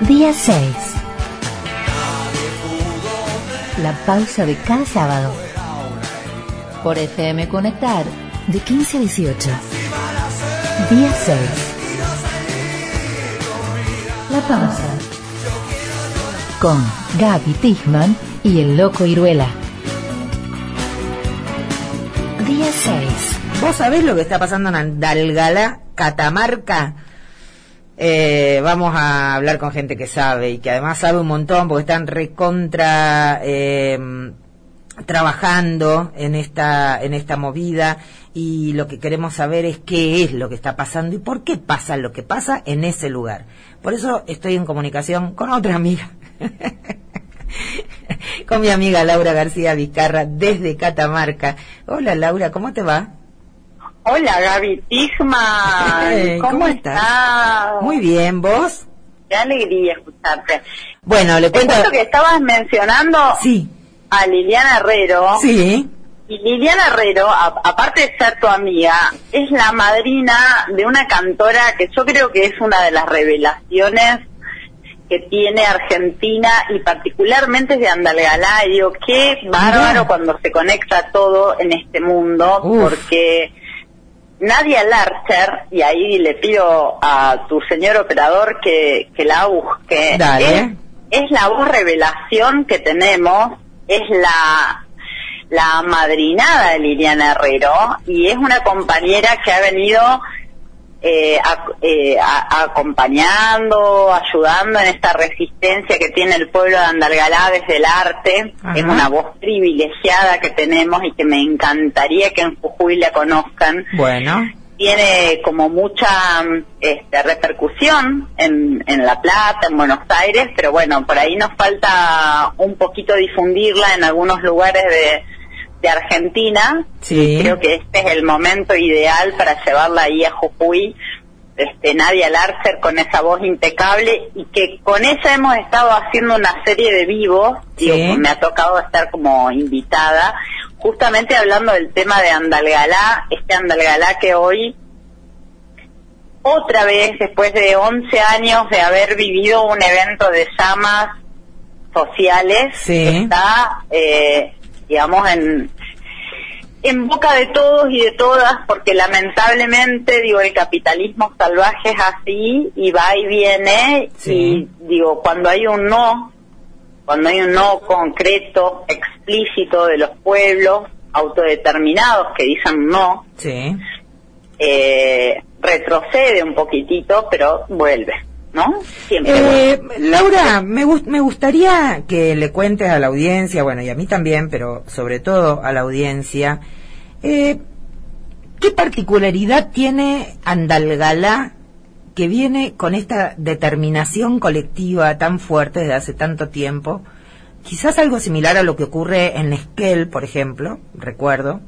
Día 6. La pausa de cada sábado. Por FM Conectar, de 15 a 18. Día 6. La pausa. Con Gaby Tichman y el Loco Iruela. Día 6. ¿Vos sabés lo que está pasando en Andalgalá, Catamarca? Eh, vamos a hablar con gente que sabe y que además sabe un montón porque están recontra eh, trabajando en esta en esta movida y lo que queremos saber es qué es lo que está pasando y por qué pasa lo que pasa en ese lugar. Por eso estoy en comunicación con otra amiga. con mi amiga Laura García Vizcarra desde Catamarca. Hola Laura, ¿cómo te va? Hola Gaby Tigman, ¿cómo, estás? Muy bien, ¿vos? Qué alegría escucharte. Bueno, le cuento... que estabas mencionando sí. a Liliana Herrero. Sí. Y Liliana Herrero, aparte de ser tu amiga, es la madrina de una cantora que yo creo que es una de las revelaciones que tiene Argentina y particularmente de Andalgalá. Y digo, qué bárbaro cuando se conecta todo en este mundo, porque Nadia Larcher, y ahí le pido a tu señor operador que, que la busque, Dale. Es, la voz revelación que tenemos, es la, la madrinada de Liliana Herrero, y es una compañera que ha venido eh, eh acompañando, ayudando en esta resistencia que tiene el pueblo de Andalgalá desde el arte. Es una voz privilegiada que tenemos y que me encantaría que en Jujuy la conozcan. Bueno. Tiene como mucha este, repercusión en, en La Plata, en Buenos Aires, pero bueno, por ahí nos falta un poquito difundirla en algunos lugares de, de Argentina. Sí. Creo que este es el momento ideal para llevarla ahí a Jujuy. Este, Nadia Larcer con esa voz impecable y que con ella hemos estado haciendo una serie de vivos, digo, me ha tocado estar como invitada, justamente hablando del tema de Andalgalá, este Andalgalá que hoy, otra vez, después de 11 años de haber vivido un evento de llamas sociales, Sí. está, eh, digamos, en, en boca de todos y de todas, porque lamentablemente, digo, el capitalismo salvaje es así y va y viene, Sí. y digo, cuando hay un no, cuando hay un no concreto, explícito de los pueblos autodeterminados que dicen no, Sí. eh, retrocede un poquitito, pero vuelve, ¿no? Siempre. Eh, Laura, me, gust- me gustaría que le cuentes a la audiencia, bueno, y a mí también, pero sobre todo a la audiencia, eh, ¿qué particularidad tiene Andalgalá que viene con esta determinación colectiva tan fuerte desde hace tanto tiempo? Quizás algo similar a lo que ocurre en Esquel, por ejemplo, recuerdo,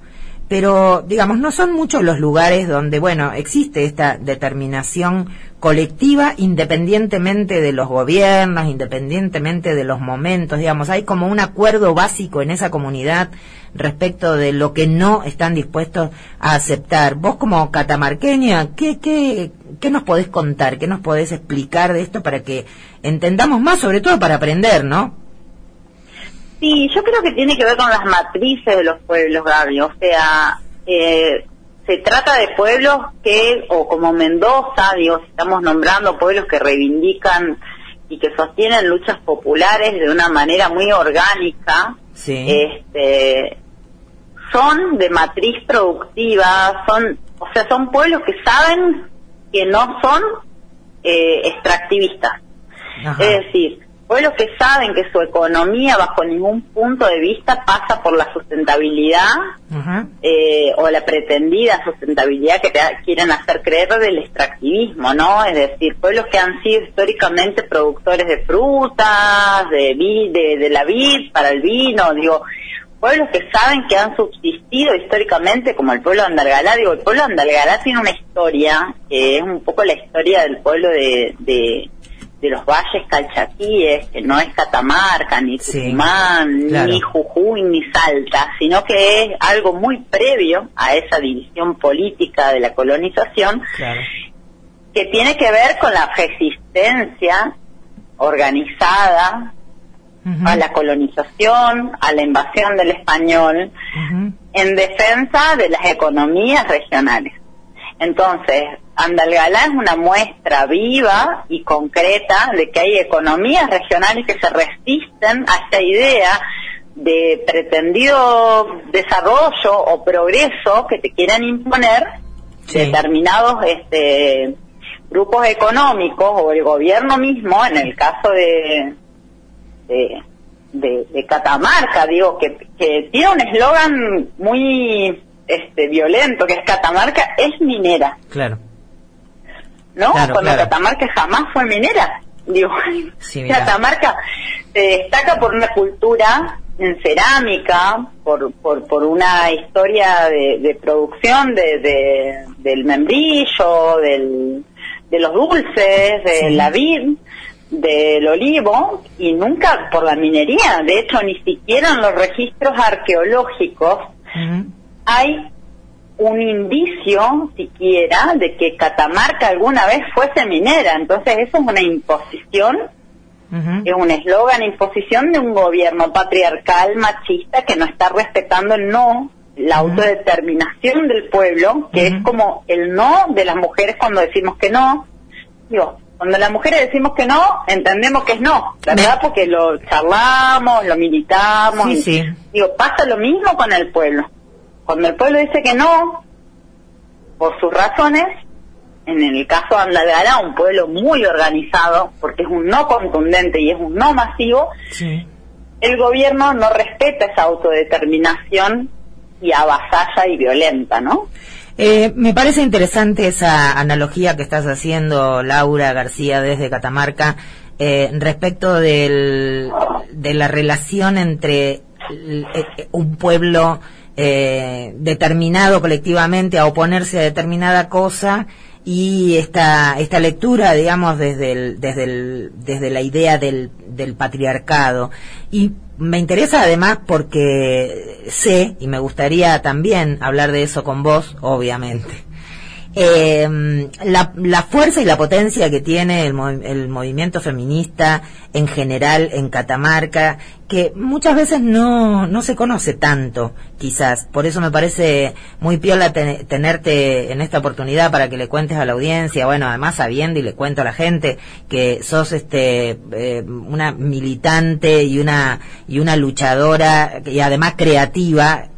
pero digamos, no son muchos los lugares donde, bueno, existe esta determinación colectiva independientemente de los gobiernos, independientemente de los momentos, digamos, hay como un acuerdo básico en esa comunidad respecto de lo que no están dispuestos a aceptar. Vos como catamarqueña, ¿qué, qué, qué nos podés contar? ¿Qué nos podés explicar de esto para que entendamos más, sobre todo para aprender, ¿no? Sí, yo creo que tiene que ver con las matrices de los pueblos, Gaby. O sea, eh, se trata de pueblos que, o como Mendoza, digo, estamos nombrando pueblos que reivindican y que sostienen luchas populares de una manera muy orgánica, Sí. este, son de matriz productiva, son, o sea, son pueblos que saben que no son eh, extractivistas. Ajá. Es decir, pueblos que saben que su economía bajo ningún punto de vista pasa por la sustentabilidad eh, o la pretendida sustentabilidad que te quieren hacer creer del extractivismo, ¿no? Es decir, pueblos que han sido históricamente productores de frutas, de, de, de la vid para el vino, digo, pueblos que saben que han subsistido históricamente, como el pueblo de Andalgalá, digo, el pueblo de Andalgalá tiene una historia, que es un poco la historia del pueblo de, de, de los valles calchaquíes, que no es Catamarca, ni Sí, Tucumán, claro. ni Jujuy, ni Salta, sino que es algo muy previo a esa división política de la colonización, Claro. que tiene que ver con la resistencia organizada a la colonización, a la invasión del español, en defensa de las economías regionales. Entonces, Andalgalá es una muestra viva y concreta de que hay economías regionales que se resisten a esta idea de pretendido desarrollo o progreso que te quieran imponer determinados este, grupos económicos o el gobierno mismo, en el caso de, de, Catamarca, digo, que, que tiene un eslogan muy este, violento, que es Catamarca es minera. Claro. ¿No? Cuando Catamarca jamás fue minera. Digo, Catamarca se destaca por una cultura en cerámica, por, por, por una historia de, de producción de, del membrillo, del, de los dulces, de la vid, del olivo, y nunca por la minería. De hecho, ni siquiera en los registros arqueológicos hay un indicio siquiera de que Catamarca alguna vez fuese minera. Entonces, eso es una imposición es un eslogan, imposición de un gobierno patriarcal, machista, que no está respetando el no, la autodeterminación del pueblo, que es como el no de las mujeres cuando decimos que no. Digo, cuando las mujeres decimos que no, entendemos que es no, ¿verdad? Porque lo charlamos, lo militamos. Digo, pasa lo mismo con el pueblo. Cuando el pueblo dice que no, por sus razones, en el caso de Andalgalá, un pueblo muy organizado, porque es un no contundente y es un no masivo, el gobierno no respeta esa autodeterminación y avasalla y violenta, ¿no? Eh, me parece interesante esa analogía que estás haciendo, Laura García, desde Catamarca, eh, respecto del, de la relación entre eh, un pueblo determinado colectivamente a oponerse a determinada cosa y esta, esta lectura, digamos, desde, el, desde, el, desde la idea del, del patriarcado. Y me interesa además porque sé, y me gustaría también hablar de eso con vos, obviamente, eh, la, la, fuerza y la potencia que tiene el, el, movimiento feminista en general en Catamarca, que muchas veces no, no se conoce tanto, quizás. Por eso me parece muy piola tenerte en esta oportunidad para que le cuentes a la audiencia, bueno, además sabiendo y le cuento a la gente que sos este eh, una militante y una y una luchadora y además creativa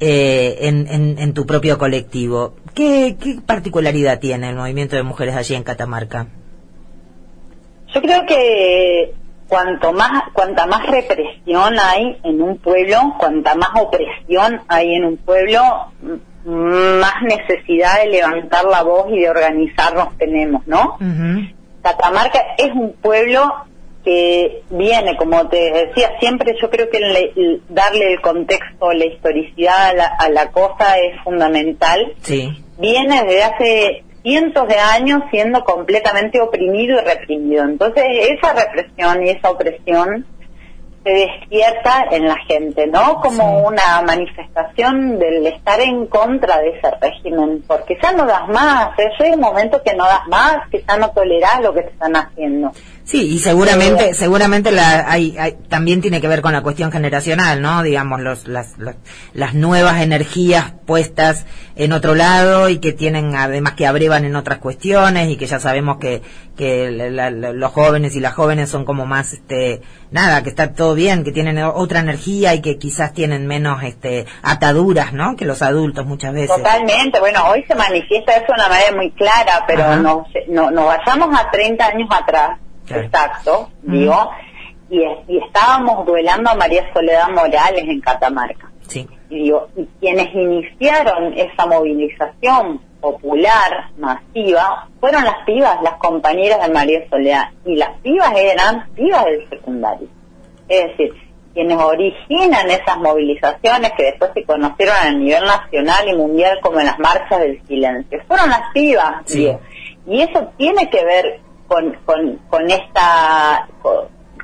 eh, en, en, en tu propio colectivo. ¿Qué, particularidad tiene el movimiento de mujeres allí en Catamarca? Yo creo que cuanto más, cuanta más represión hay en un pueblo, cuanta más opresión hay en un pueblo, más necesidad de levantar la voz y de organizarnos tenemos, ¿no? Catamarca es un pueblo que viene, como te decía, siempre yo creo que darle el contexto, la historicidad a la, cosa es fundamental. Sí. Viene desde hace cientos de años siendo completamente oprimido y reprimido. Entonces, esa represión y esa opresión se despierta en la gente, ¿no? Como una manifestación del estar en contra de ese régimen, porque ya no das más, ¿eh? es un momento que no das más, que ya no tolerás lo que te están haciendo. Sí, y seguramente, eh, seguramente la, hay, también tiene que ver con la cuestión generacional, ¿no? Digamos, los, las, las nuevas energías puestas en otro lado y que tienen además que abrevan en otras cuestiones y que ya sabemos que, que los jóvenes y las jóvenes son como más, este, nada, que está todo bien, que tienen otra energía y que quizás tienen menos, este, ataduras, ¿no? Que los adultos muchas veces. Totalmente, bueno, hoy se manifiesta eso de una manera muy clara, pero nos, no, nos vayamos a 30 años atrás exacto, digo, y, y, estábamos duelando a María Soledad Morales en Catamarca. Sí. Y digo, y quienes iniciaron esa movilización popular, masiva, fueron las pibas, las compañeras de María Soledad, y las pibas eran pibas del secundario. Es decir, quienes originan esas movilizaciones que después se conocieron a nivel nacional y mundial como en las marchas del silencio, fueron las pibas, digo. Y eso tiene que ver con, con, con esta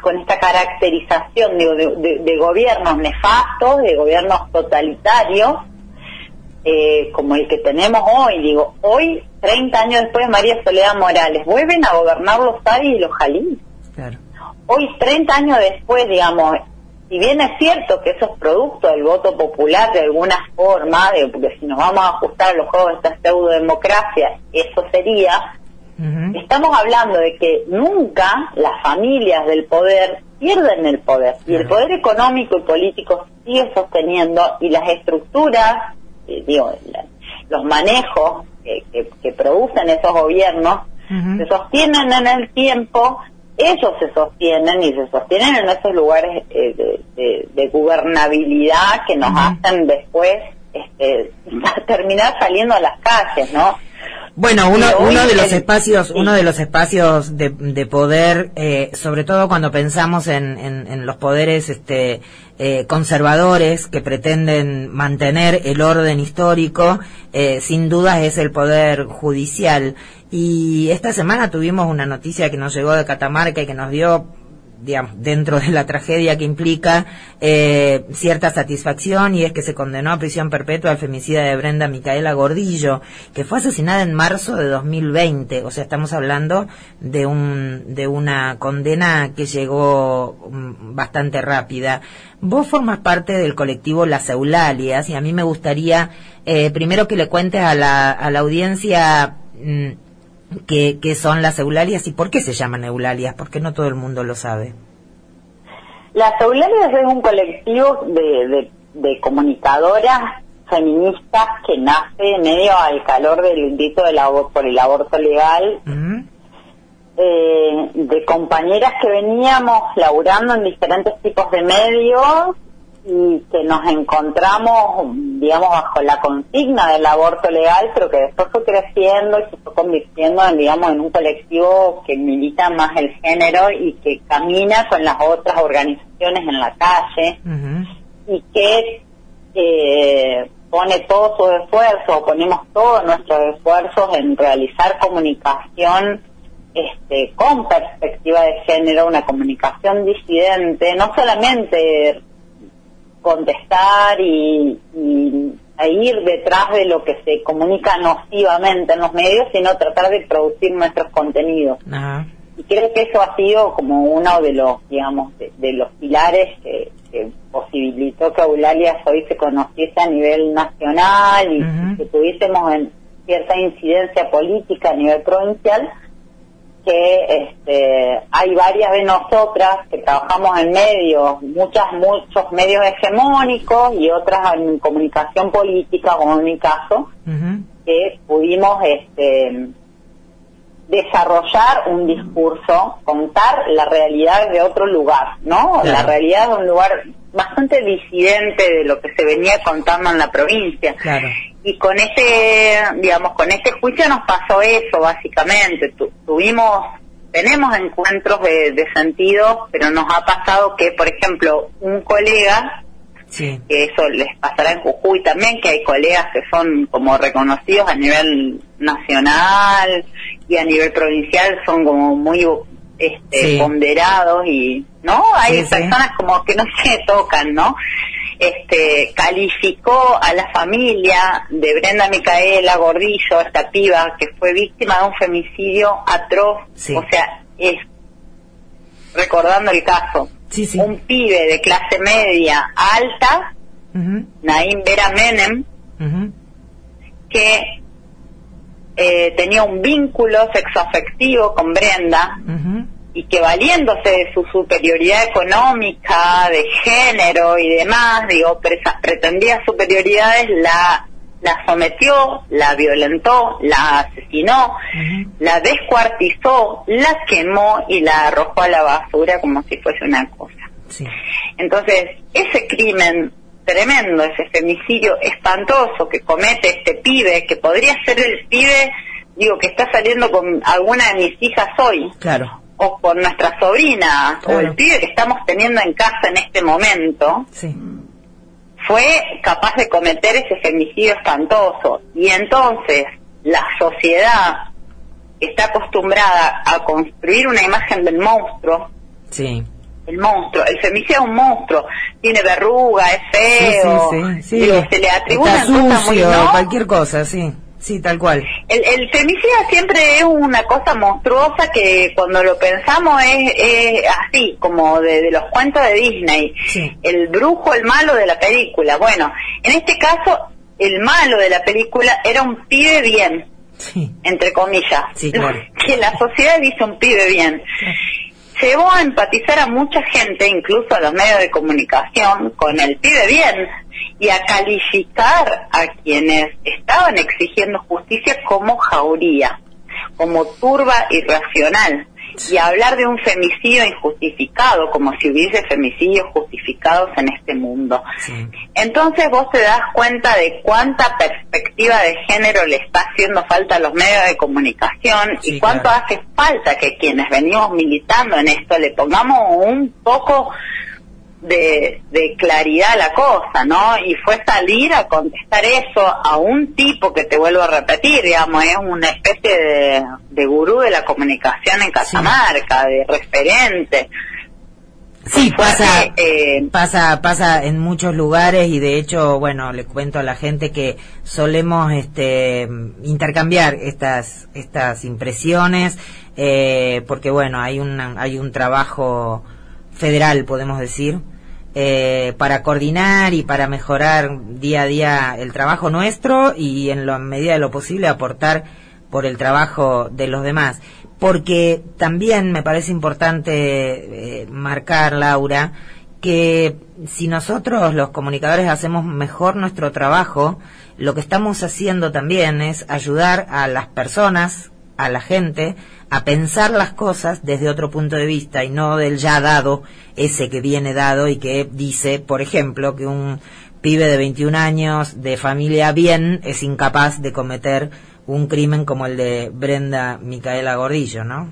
con, esta caracterización de, gobiernos nefastos, de gobiernos totalitarios, eh, como el que tenemos hoy. Digo, hoy, 30 años después, María Soledad Morales, vuelven a gobernar los Ari y los Jalí. hoy 30 años después, digamos, si bien es cierto que eso es producto del voto popular de alguna forma, de, porque si nos vamos a ajustar a los juegos de esta pseudo-democracia, eso sería, estamos hablando de que nunca las familias del poder pierden el poder, y el poder económico y político sigue sosteniendo, y las estructuras, eh, digo, los manejos que, que, producen esos gobiernos, se sostienen en el tiempo ellos se sostienen y se sostienen en esos lugares eh, de, gubernabilidad que nos hacen después este, terminar saliendo a las calles, ¿no? Bueno, uno, uno de los espacios, uno de los espacios de, de poder, eh, sobre todo cuando pensamos en, en, los poderes este, eh, conservadores que pretenden mantener el orden histórico, eh, sin duda es el poder judicial. Y esta semana tuvimos una noticia que nos llegó de Catamarca y que nos dio digamos, dentro de la tragedia que implica eh, cierta satisfacción y es que se condenó a prisión perpetua al femicida de Brenda Micaela Gordillo, que fue asesinada en marzo de 2020. O sea, estamos hablando de, un, de una condena que llegó mm, bastante rápida. Vos formas parte del colectivo Las Eulalias y a mí me gustaría eh, primero que le cuentes a la, a la audiencia mm, qué, son las eulalias. Y por qué se llaman eulalias, porque no todo el mundo lo sabe. Las eulalias es un colectivo de, de, comunicadoras feministas que nace medio al calor del grito del por el aborto legal, eh, de compañeras que veníamos laburando en diferentes tipos de medios y que nos encontramos, digamos, bajo la consigna del aborto legal, pero que después fue creciendo y se fue convirtiendo en, digamos, en un colectivo que milita más el género y que camina con las otras organizaciones en la calle y que eh, pone todo su esfuerzo, ponemos todos nuestros esfuerzos en realizar comunicación este, con perspectiva de género, una comunicación disidente, no solamente contestar y, ir detrás de lo que se comunica nocivamente en los medios, sino tratar de producir nuestros contenidos. Y creo que eso ha sido como uno de los, digamos, de, los pilares que, posibilitó que Eulalia hoy se conociese a nivel nacional y que tuviésemos en cierta incidencia política a nivel provincial que este, hay varias de nosotras que trabajamos en medios, muchas, muchos medios hegemónicos y otras en comunicación política, como en mi caso, que pudimos este, desarrollar un discurso, contar la realidad de otro lugar, ¿no? La realidad de un lugar bastante disidente de lo que se venía contando en la provincia. Claro y con este, digamos, con este juicio nos pasó eso, básicamente. tuvimos, tenemos encuentros de, sentido, pero nos ha pasado que, por ejemplo, un colega, que eso les pasará en Jujuy también, que hay colegas que son como reconocidos a nivel nacional y a nivel provincial, son como muy este, ponderados y, ¿no? Hay personas como que no se tocan, ¿no? Este, calificó a la familia de Brenda Micaela Gordillo, esta piba que fue víctima de un femicidio atroz, o sea, es recordando el caso, un pibe de clase media alta, Naim Vera Menem, que eh, tenía un vínculo sexoafectivo con Brenda, y que valiéndose de su superioridad económica, de género y demás, digo, esas pretendidas superioridades la la sometió, la violentó, la asesinó, la descuartizó, la quemó y la arrojó a la basura como si fuese una cosa. Entonces, ese crimen tremendo, ese femicidio espantoso que comete este pibe, que podría ser el pibe, digo, que está saliendo con alguna de mis hijas hoy. Claro o con nuestra sobrina o el pibe que estamos teniendo en casa en este momento, fue capaz de cometer ese femicidio espantoso. Y entonces la sociedad está acostumbrada a construir una imagen del monstruo. Sí. El monstruo, el femicidio es un monstruo, tiene verruga, es feo, se le atribuye muy cualquier cosa, sí Sí, tal cual. El, el femicida siempre es una cosa monstruosa que cuando lo pensamos es, es así, como de, de los cuentos de Disney. Sí. El brujo, el malo de la película. Bueno, en este caso, el malo de la película era un pibe bien, Sí. entre comillas. Sí, claro. Que la sociedad dice un pibe bien. Llevó a empatizar a mucha gente, incluso a los medios de comunicación, con el pibe bien y a calificar a quienes estaban exigiendo justicia como jauría, como turba irracional, y hablar de un femicidio injustificado, como si hubiese femicidios justificados en este mundo. Sí. Entonces vos te das cuenta de cuánta perspectiva de género le está haciendo falta a los medios de comunicación Sí, y cuánto claro. hace falta que quienes venimos militando en esto le pongamos un poco de, de claridad la cosa, ¿no? Y fue salir a contestar eso a un tipo que te vuelvo a repetir, digamos, es una especie de, de gurú de la comunicación en Catamarca, de referente. Sí, pasa, eh, pasa, pasa en muchos lugares y de hecho, bueno, le cuento a la gente que solemos, este, intercambiar estas, estas impresiones, eh, porque bueno, hay un, hay un trabajo federal, podemos decir, eh, para coordinar y para mejorar día a día el trabajo nuestro y en la medida de lo posible aportar por el trabajo de los demás. Porque también me parece importante eh, marcar, Laura, que si nosotros los comunicadores hacemos mejor nuestro trabajo, lo que estamos haciendo también es ayudar a las personas, a la gente, a pensar las cosas desde otro punto de vista y no del ya dado, ese que viene dado y que dice, por ejemplo, que un pibe de 21 años de familia bien es incapaz de cometer un crimen como el de Brenda Micaela Gordillo, ¿no?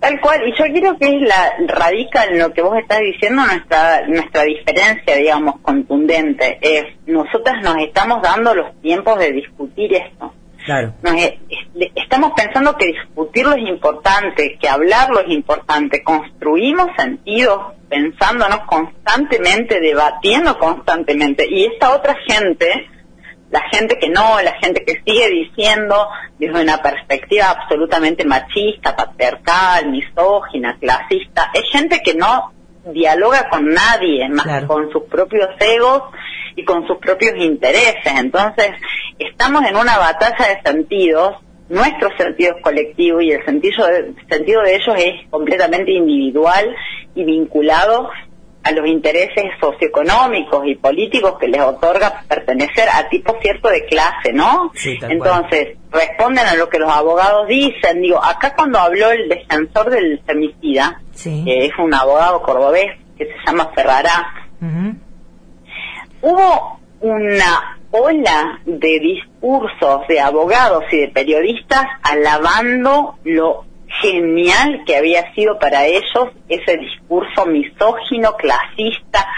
Tal cual, y yo creo que es la radica en lo que vos estás diciendo nuestra nuestra diferencia, digamos, contundente. Es nosotras nos estamos dando los tiempos de discutir esto. Claro. Nos e- es- estamos pensando que discutirlo es importante, que hablarlo es importante. Construimos sentidos pensándonos constantemente, debatiendo constantemente. Y esta otra gente, la gente que no, la gente que sigue diciendo desde una perspectiva absolutamente machista, patriarcal, misógina, clasista, es gente que no dialoga con nadie, más Claro. que con sus propios egos y con sus propios intereses. Entonces, estamos en una batalla de sentidos, nuestro sentido es colectivo y el sentido de, sentido de ellos es completamente individual y vinculado a los intereses socioeconómicos y políticos que les otorga pertenecer a tipo cierto de clase, ¿no? Sí, tal cual. Entonces, responden a lo que los abogados dicen. Digo, acá cuando habló el defensor del femicida, Sí. que es un abogado cordobés que se llama Ferrará, Ujú. Hubo una ola de discursos de abogados y de periodistas alabando lo genial que había sido para ellos ese discurso misógino, clasista,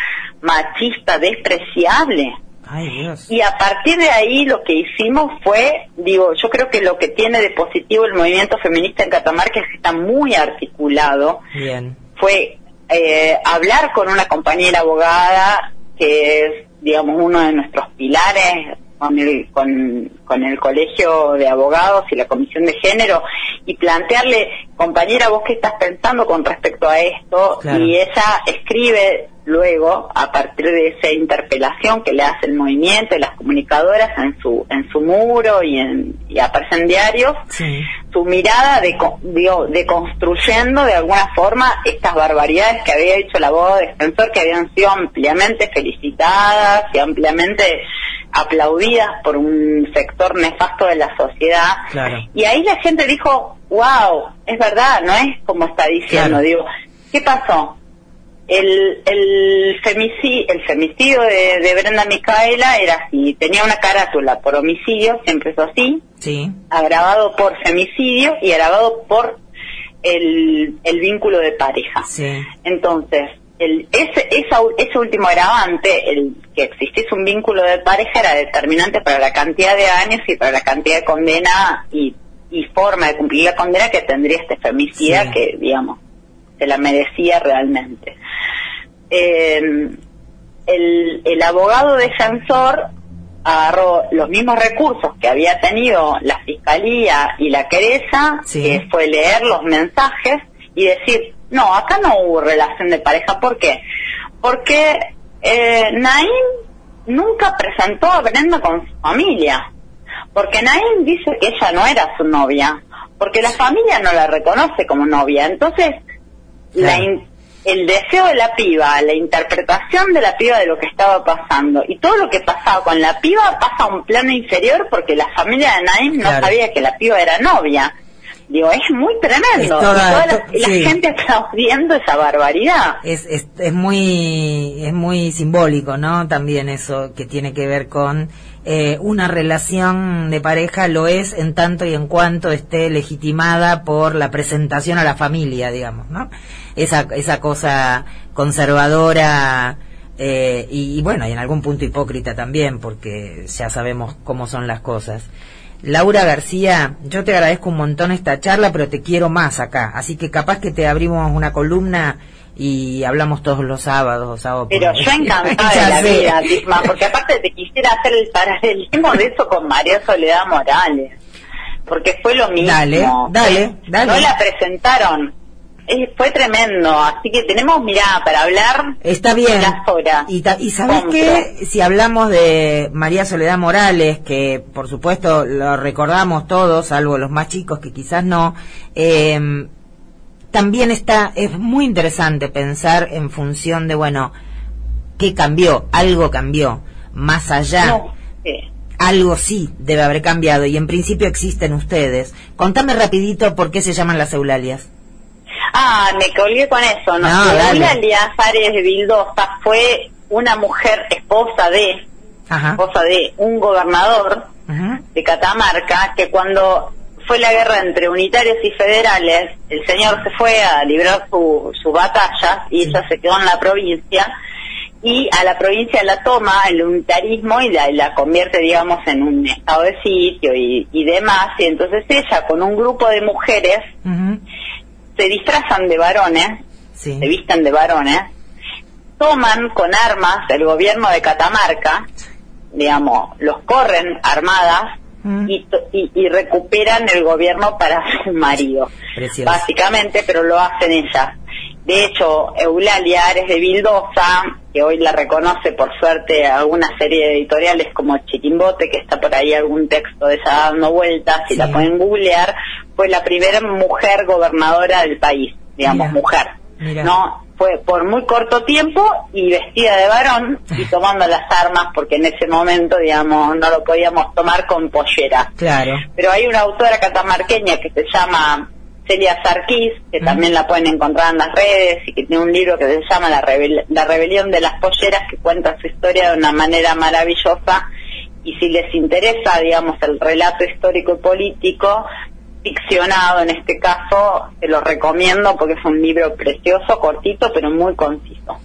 machista, despreciable. Ay, Dios. Y a partir de ahí lo que hicimos fue, digo, yo creo que lo que tiene de positivo el movimiento feminista en Catamarca es que está muy articulado, Bien. fue eh, hablar con una compañera abogada que es, digamos, uno de nuestros pilares con el, con, con el Colegio de Abogados y la Comisión de Género y plantearle, compañera, vos qué estás pensando con respecto a esto Claro. y ella escribe luego a partir de esa interpelación que le hace el movimiento y las comunicadoras en su en su muro y en y aparece en diarios Sí. su mirada de, digo, de construyendo de alguna forma estas barbaridades que había dicho el abogado defensor que habían sido ampliamente felicitadas y ampliamente aplaudidas por un sector nefasto de la sociedad. Claro. Y ahí la gente dijo, wow, es verdad, no es como está diciendo. Claro. Digo, ¿qué pasó? El, el, femicidio, el femicidio de, de Brenda Micaela era así, tenía una carátula por homicidio, siempre es así, Sí. agravado por femicidio y agravado por el, el vínculo de pareja. Sí. Entonces, el, ese, esa, ese último agravante, el que existiese un vínculo de pareja, era determinante para la cantidad de años y para la cantidad de condena y, y forma de cumplir la condena que tendría este femicida Sí. que, digamos, se la merecía realmente. Eh, el, el abogado defensor agarró los mismos recursos que había tenido la fiscalía y la querella, que fue leer los mensajes y decir, no, acá no hubo relación de pareja. ¿Por qué? Porque eh, Naim nunca presentó a Brenda con su familia. Porque Naim dice que ella no era su novia. Porque la familia no la reconoce como novia. Entonces, la el deseo de la piba, la interpretación de la piba de lo que estaba pasando y todo lo que pasaba con la piba pasa a un plano inferior porque la familia de Naim no sabía que la piba era novia. Digo, es muy tremendo. y la, gente aplaudiendo esa barbaridad. Es, es, es, muy, es muy simbólico, ¿no? También eso que tiene que ver con eh, una relación de pareja lo es en tanto y en cuanto esté legitimada por la presentación a la familia, digamos, ¿no? Esa, esa cosa conservadora eh, y, y bueno, y en algún punto hipócrita también, porque ya sabemos cómo son las cosas. Laura García, yo te agradezco un montón esta charla, pero te quiero más acá. Así que capaz que te abrimos una columna y hablamos todos los sábados sábados pero yo encantada de la vida Tisma, porque aparte te quisiera hacer el paralelismo de eso con María Soledad Morales porque fue lo mismo dale dale dale. No la presentaron fue tremendo, así que tenemos mirada para hablar. Está bien. Y, y sabes que si hablamos de María Soledad Morales, que por supuesto lo recordamos todos, salvo los más chicos que quizás no, eh, también está, es muy interesante pensar en función de, bueno, ¿qué cambió? Algo cambió. Más allá. Algo sí debe haber cambiado y en principio existen ustedes. Contame rapidito por qué se llaman las Eulalias. Ah, me colgué con eso, ¿no? no Eulalia de Vildosa fue una mujer esposa de, esposa de un gobernador de Catamarca que cuando fue la guerra entre unitarios y federales, el señor se fue a librar su, su batalla y ella se quedó en la provincia y a la provincia la toma el unitarismo y la, convierte, digamos, en un estado de sitio y, demás. Y entonces ella, con un grupo de mujeres, se disfrazan de varones, se visten de varones, toman con armas el gobierno de Catamarca, digamos, los corren armadas y, y, recuperan el gobierno para su marido, básicamente, pero lo hacen ellas. De hecho, Eulalia Ares de Vildosa, que hoy la reconoce por suerte alguna serie de editoriales como Chiquimbote, que está por ahí algún texto de ella dando vueltas, si la pueden googlear, fue la primera mujer gobernadora del país, digamos, mujer. No, fue por muy corto tiempo y vestida de varón y tomando las armas porque en ese momento, digamos, no lo podíamos tomar con pollera. Claro. Pero hay una autora catamarqueña que se llama Celia Sarquís, que también la pueden encontrar en las redes y que tiene un libro que se llama La, la rebelión de las polleras que cuenta su historia de una manera maravillosa y si les interesa, digamos, el relato histórico y político, ficcionado en este caso, te lo recomiendo porque es un libro precioso, cortito, pero muy conciso.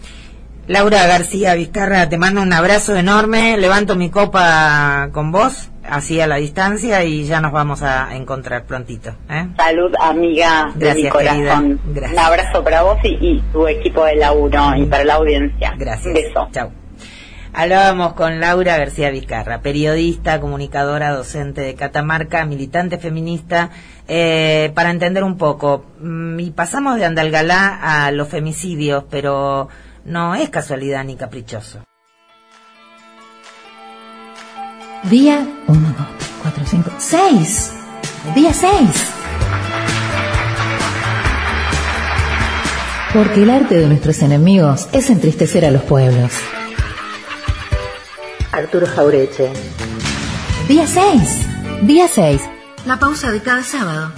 Laura García Vizcarra, te mando un abrazo enorme, levanto mi copa con vos, así a la distancia, y ya nos vamos a encontrar prontito. ¿eh? Salud, amiga Gracias, de mi corazón. Gracias. Un abrazo para vos y, tu equipo de laburo y para la audiencia. Gracias. Beso. Chao. Hablábamos con Laura García Vizcarra, periodista, comunicadora, docente de Catamarca, militante feminista, eh, para entender un poco. Mm, y pasamos de Andalgalá a los femicidios, pero no es casualidad ni caprichoso. Día 1, 2, 3, 4, 5, 6. Día 6. Porque el arte de nuestros enemigos es entristecer a los pueblos. Arturo Jaureche. Día 6. Día 6. La pausa de cada sábado.